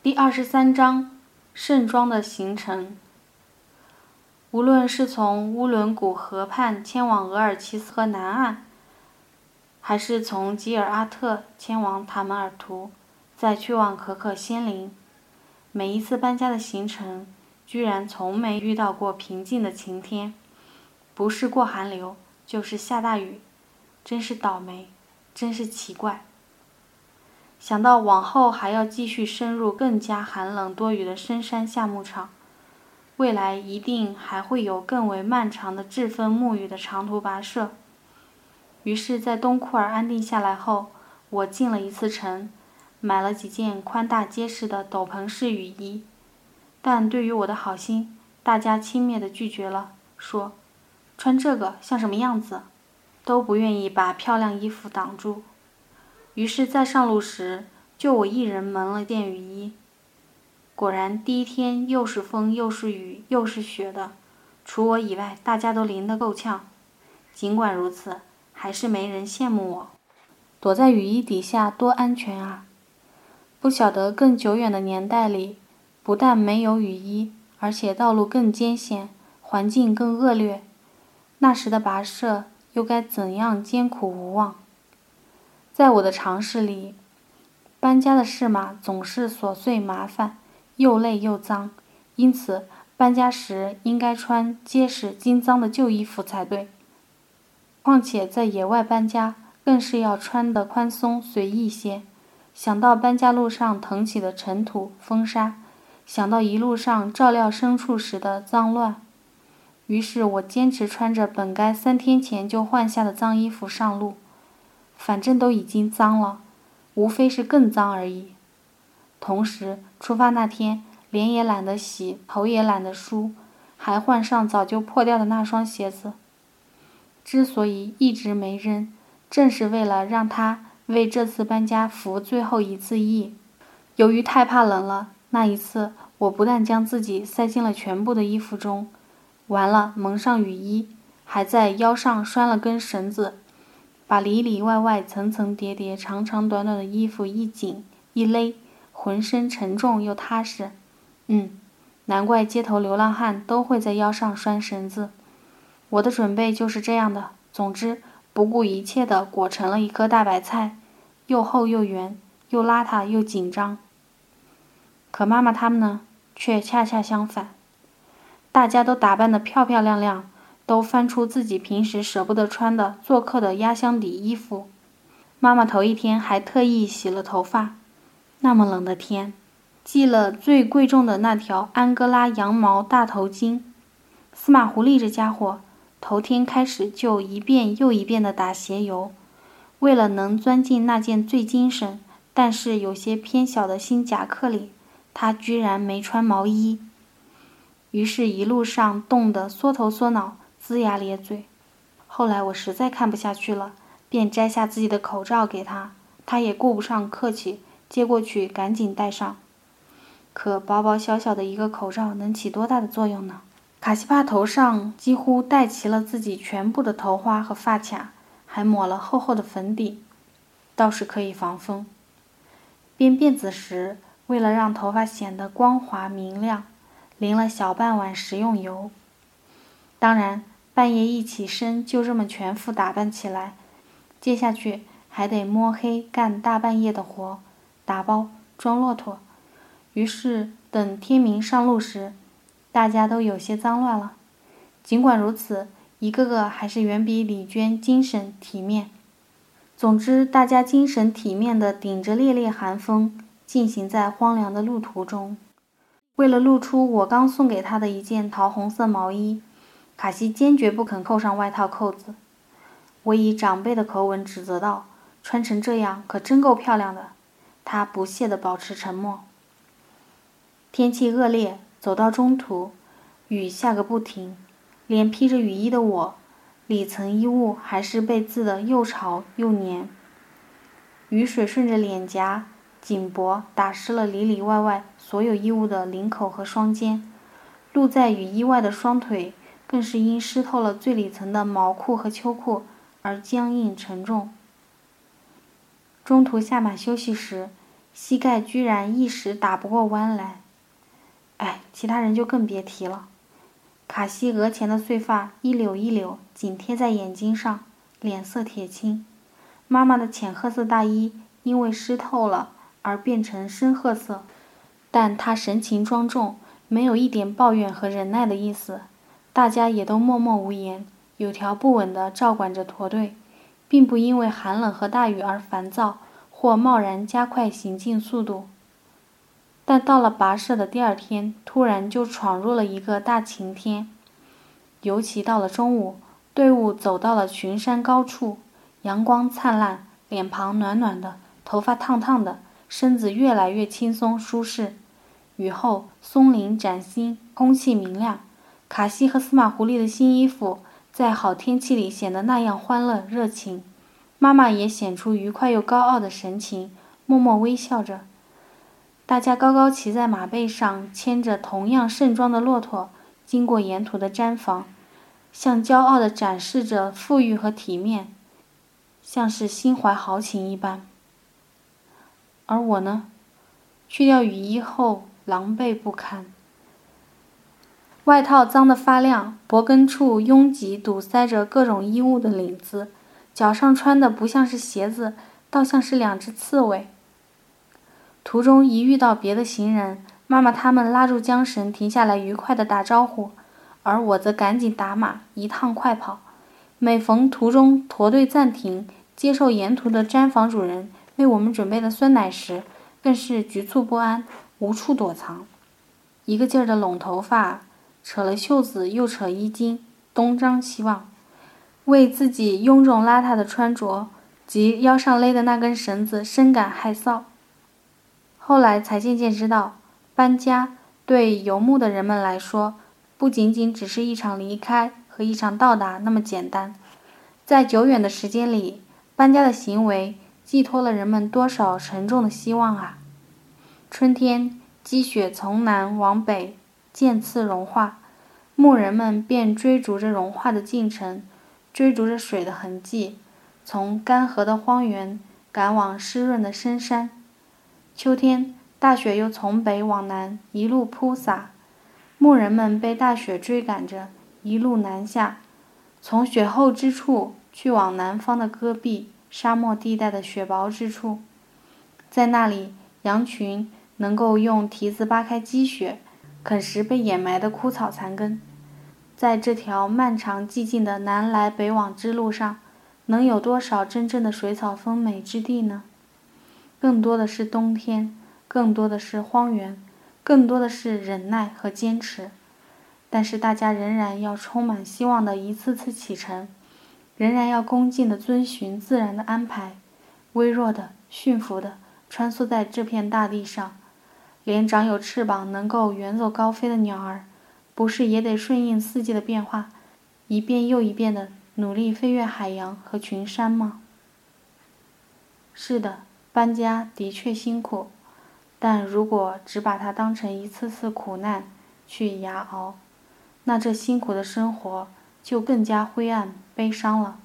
第二十三章盛装的行程。无论是从乌伦古河畔迁往额尔齐斯河南岸，还是从吉尔阿特迁往塔门尔图，再去往可可仙林，每一次搬家的行程，居然从没遇到过平静的晴天，不是过寒流，就是下大雨，真是倒霉，真是奇怪。想到往后还要继续深入更加寒冷多雨的深山下牧场，未来一定还会有更为漫长的栉风沐雨的长途跋涉。于是，在东库尔安定下来后，我进了一次城，买了几件宽大结实的斗篷式雨衣。但对于我的好心，大家轻蔑地拒绝了，说：“穿这个像什么样子？”都不愿意把漂亮衣服挡住。于是，在上路时，就我一人蒙了件雨衣。果然，第一天又是风又是雨又是雪的，除我以外，大家都淋得够呛。尽管如此，还是没人羡慕我。躲在雨衣底下多安全啊！不晓得更久远的年代里，不但没有雨衣，而且道路更艰险，环境更恶劣，那时的跋涉又该怎样艰苦无望？在我的常识里，搬家的事嘛，总是琐碎麻烦，又累又脏，因此搬家时应该穿结实经脏的旧衣服才对。况且在野外搬家，更是要穿得宽松随意些。想到搬家路上腾起的尘土风沙，想到一路上照料牲畜时的脏乱，于是我坚持穿着本该三天前就换下的脏衣服上路。反正都已经脏了，无非是更脏而已。同时，出发那天，脸也懒得洗，头也懒得梳，还换上早就破掉的那双鞋子。之所以一直没扔，正是为了让他为这次搬家服最后一次役。由于太怕冷了，那一次我不但将自己塞进了全部的衣服中，完了蒙上雨衣，还在腰上拴了根绳子。把里里外外、层层叠叠、长长短短的衣服一紧一勒，浑身沉重又踏实。嗯，难怪街头流浪汉都会在腰上拴绳子。我的准备就是这样的。总之，不顾一切地裹成了一颗大白菜，又厚又圆，又邋遢又紧张。可妈妈他们呢，却恰恰相反，大家都打扮得漂漂亮亮。都翻出自己平时舍不得穿的做客的压箱底衣服。妈妈头一天还特意洗了头发。那么冷的天，系了最贵重的那条安哥拉羊毛大头巾。司马狐狸这家伙，头天开始就一遍又一遍地打鞋油，为了能钻进那件最精神但是有些偏小的新夹克里，他居然没穿毛衣。于是，一路上冻得缩头缩脑。龇牙咧嘴，后来我实在看不下去了，便摘下自己的口罩给他，他也顾不上客气，接过去赶紧戴上。可薄薄小小的一个口罩能起多大的作用呢？卡西帕头上几乎戴齐了自己全部的头花和发卡，还抹了厚厚的粉底，倒是可以防风。编辫子时，为了让头发显得光滑明亮，淋了小半碗食用油。当然。半夜一起身，就这么全副打扮起来，接下去还得摸黑干大半夜的活，打包装骆驼。于是等天明上路时，大家都有些脏乱了。尽管如此，一个个还是远比李娟精神体面。总之，大家精神体面地顶着烈烈寒风，进行在荒凉的路途中。为了露出我刚送给他的一件桃红色毛衣。卡西坚决不肯扣上外套扣子，我以长辈的口吻指责道：“穿成这样可真够漂亮的。”他不屑地保持沉默。天气恶劣，走到中途，雨下个不停，连披着雨衣的我，里层衣物还是被渍得又潮又黏。雨水顺着脸颊、颈脖打湿了里里外外所有衣物的领口和双肩，露在雨衣外的双腿。更是因湿透了最里层的毛裤和秋裤而僵硬沉重。中途下马休息时，膝盖居然一时打不过弯来。哎，其他人就更别提了。卡西额前的碎发一绺一绺紧贴在眼睛上，脸色铁青。妈妈的浅褐色大衣因为湿透了而变成深褐色，但她神情庄重，没有一点抱怨和忍耐的意思。大家也都默默无言，有条不紊地照管着驼队，并不因为寒冷和大雨而烦躁或贸然加快行进速度。但到了跋涉的第二天，突然就闯入了一个大晴天。尤其到了中午，队伍走到了群山高处，阳光灿烂，脸庞暖暖的，头发烫烫的，身子越来越轻松舒适。雨后，松林崭新，空气明亮。卡西和司马狐狸的新衣服在好天气里显得那样欢乐热情。妈妈也显出愉快又高傲的神情，默默微笑着。大家高高骑在马背上，牵着同样盛装的骆驼，经过沿途的毡房，像骄傲地展示着富裕和体面，像是心怀豪情一般。而我呢，去掉雨衣后，狼狈不堪。外套脏得发亮，脖根处拥挤堵塞着各种衣物的领子，脚上穿的不像是鞋子，倒像是两只刺猬。途中一遇到别的行人，妈妈他们拉住缰绳停下来，愉快地打招呼，而我则赶紧打马一趟快跑。每逢途中驼队暂停，接受沿途的毡房主人为我们准备的酸奶时，更是局促不安，无处躲藏，一个劲儿地拢头发，扯了袖子又扯衣襟，东张西望，为自己臃肿邋遢的穿着及腰上勒的那根绳子深感害臊。后来才渐渐知道，搬家对游牧的人们来说，不仅仅只是一场离开和一场到达那么简单。在久远的时间里，搬家的行为寄托了人们多少沉重的希望啊！春天，积雪从南往北渐次融化，牧人们便追逐着融化的进程，追逐着水的痕迹，从干涸的荒原赶往湿润的深山。秋天，大雪又从北往南一路铺洒，牧人们被大雪追赶着一路南下，从雪厚之处去往南方的戈壁沙漠地带的雪薄之处，在那里，羊群能够用蹄子扒开积雪，啃食被掩埋的枯草残根。在这条漫长寂静的南来北往之路上，能有多少真正的水草丰美之地呢？更多的是冬天，更多的是荒原，更多的是忍耐和坚持。但是大家仍然要充满希望的一次次启程，仍然要恭敬地遵循自然的安排，微弱的、驯服的穿梭在这片大地上。连长有翅膀能够远走高飞的鸟儿，不是也得顺应四季的变化，一遍又一遍地努力飞越海洋和群山吗？是的。搬家的确辛苦，但如果只把它当成一次次苦难去牙熬，那这辛苦的生活就更加灰暗悲伤了。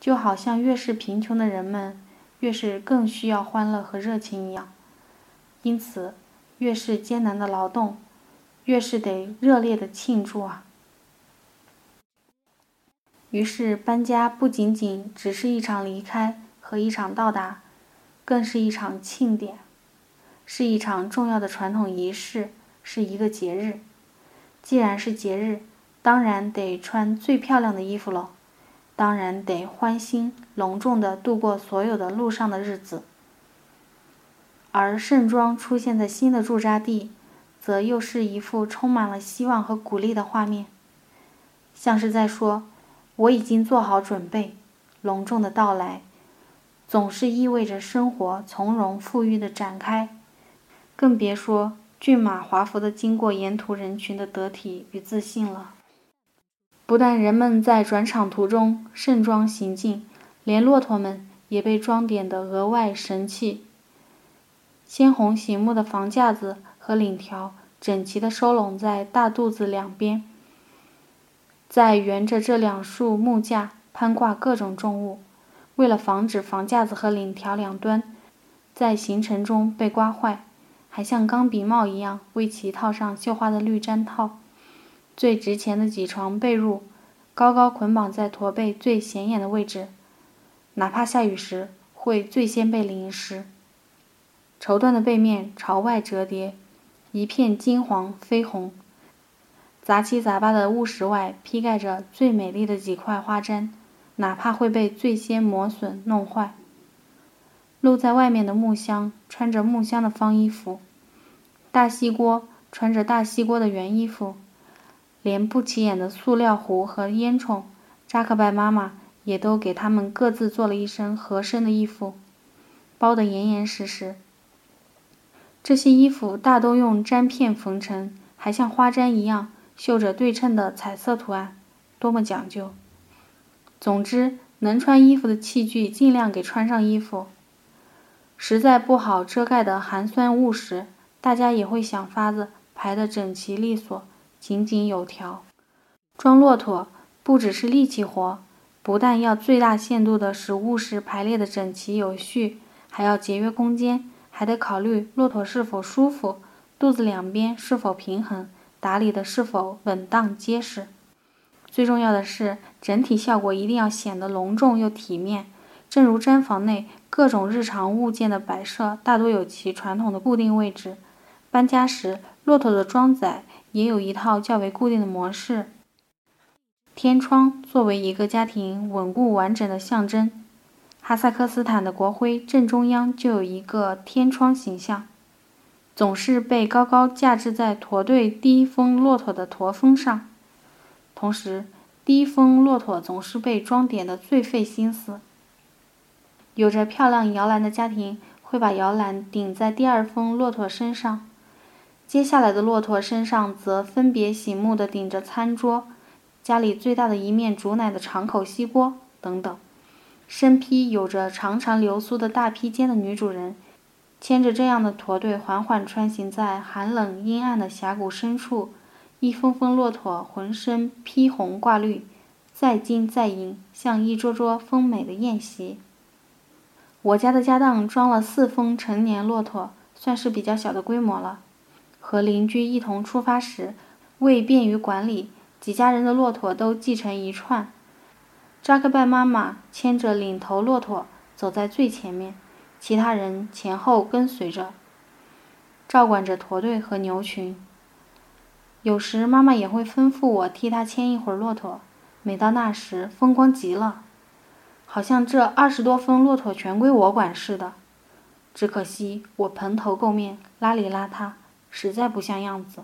就好像越是贫穷的人们，越是更需要欢乐和热情一样。因此，越是艰难的劳动，越是得热烈的庆祝啊！于是，搬家不仅仅只是一场离开。和一场到达，更是一场庆典，是一场重要的传统仪式，是一个节日。既然是节日，当然得穿最漂亮的衣服喽，当然得欢欣隆重地度过所有的路上的日子。而盛装出现在新的驻扎地，则又是一幅充满了希望和鼓励的画面，像是在说：“我已经做好准备，隆重的到来。”总是意味着生活从容富裕的展开，更别说骏马华服的经过沿途人群的得体与自信了。不但人们在转场途中盛装行进，连骆驼们也被装点得额外神气。鲜红醒目的房架子和领条整齐地收拢在大肚子两边，在沿着这两束木架攀挂各种重物。为了防止房架子和领条两端在行程中被刮坏，还像钢笔帽一样为其套上绣花的绿毡套。最值钱的几床被褥，高高捆绑在驼背最显眼的位置，哪怕下雨时会最先被淋湿。绸缎的背面朝外折叠，一片金黄绯红，杂七杂八的物实外披盖着最美丽的几块花毡，哪怕会被最先磨损弄坏。露在外面的木箱穿着木箱的方衣服，大锡锅穿着大锡锅的圆衣服，连不起眼的塑料壶和烟囱，扎克拜妈妈也都给他们各自做了一身合身的衣服，包得严严实实。这些衣服大都用毡片缝成，还像花毡一样绣着对称的彩色图案，多么讲究！总之，能穿衣服的器具尽量给穿上衣服。实在不好遮盖的寒酸物时，大家也会想法子排得整齐利索、井井有条。装骆驼不只是力气活，不但要最大限度地使物实排列的整齐有序，还要节约空间。还得考虑骆驼是否舒服，肚子两边是否平衡，打理的是否稳当结实。最重要的是，整体效果一定要显得隆重又体面。正如毡房内各种日常物件的摆设大多有其传统的固定位置，搬家时骆驼的装载也有一套较为固定的模式。天窗作为一个家庭稳固完整的象征。哈萨克斯坦的国徽正中央就有一个天窗形象，总是被高高架置在驼队第一峰骆驼的驼峰上。同时，第一峰骆驼总是被装点得最费心思。有着漂亮摇篮的家庭会把摇篮顶在第二峰骆驼身上，接下来的骆驼身上则分别醒目地顶着餐桌、家里最大的一面煮奶的敞口锡锅等等。身披有着长长流苏的大披肩的女主人，牵着这样的驼队缓缓穿行在寒冷阴暗的峡谷深处。一峰峰骆驼浑身披红挂绿，再金再银，像一桌桌丰美的宴席。我家的家当装了四峰成年骆驼，算是比较小的规模了。和邻居一同出发时，为便于管理，几家人的骆驼都系成一串。扎克拜妈妈牵着领头骆驼走在最前面，其他人前后跟随着，照管着驼队和牛群。有时妈妈也会吩咐我替她牵一会儿骆驼，每到那时风光极了，好像这二十多峰骆驼全归我管似的。只可惜我蓬头垢面、邋里邋遢，实在不像样子。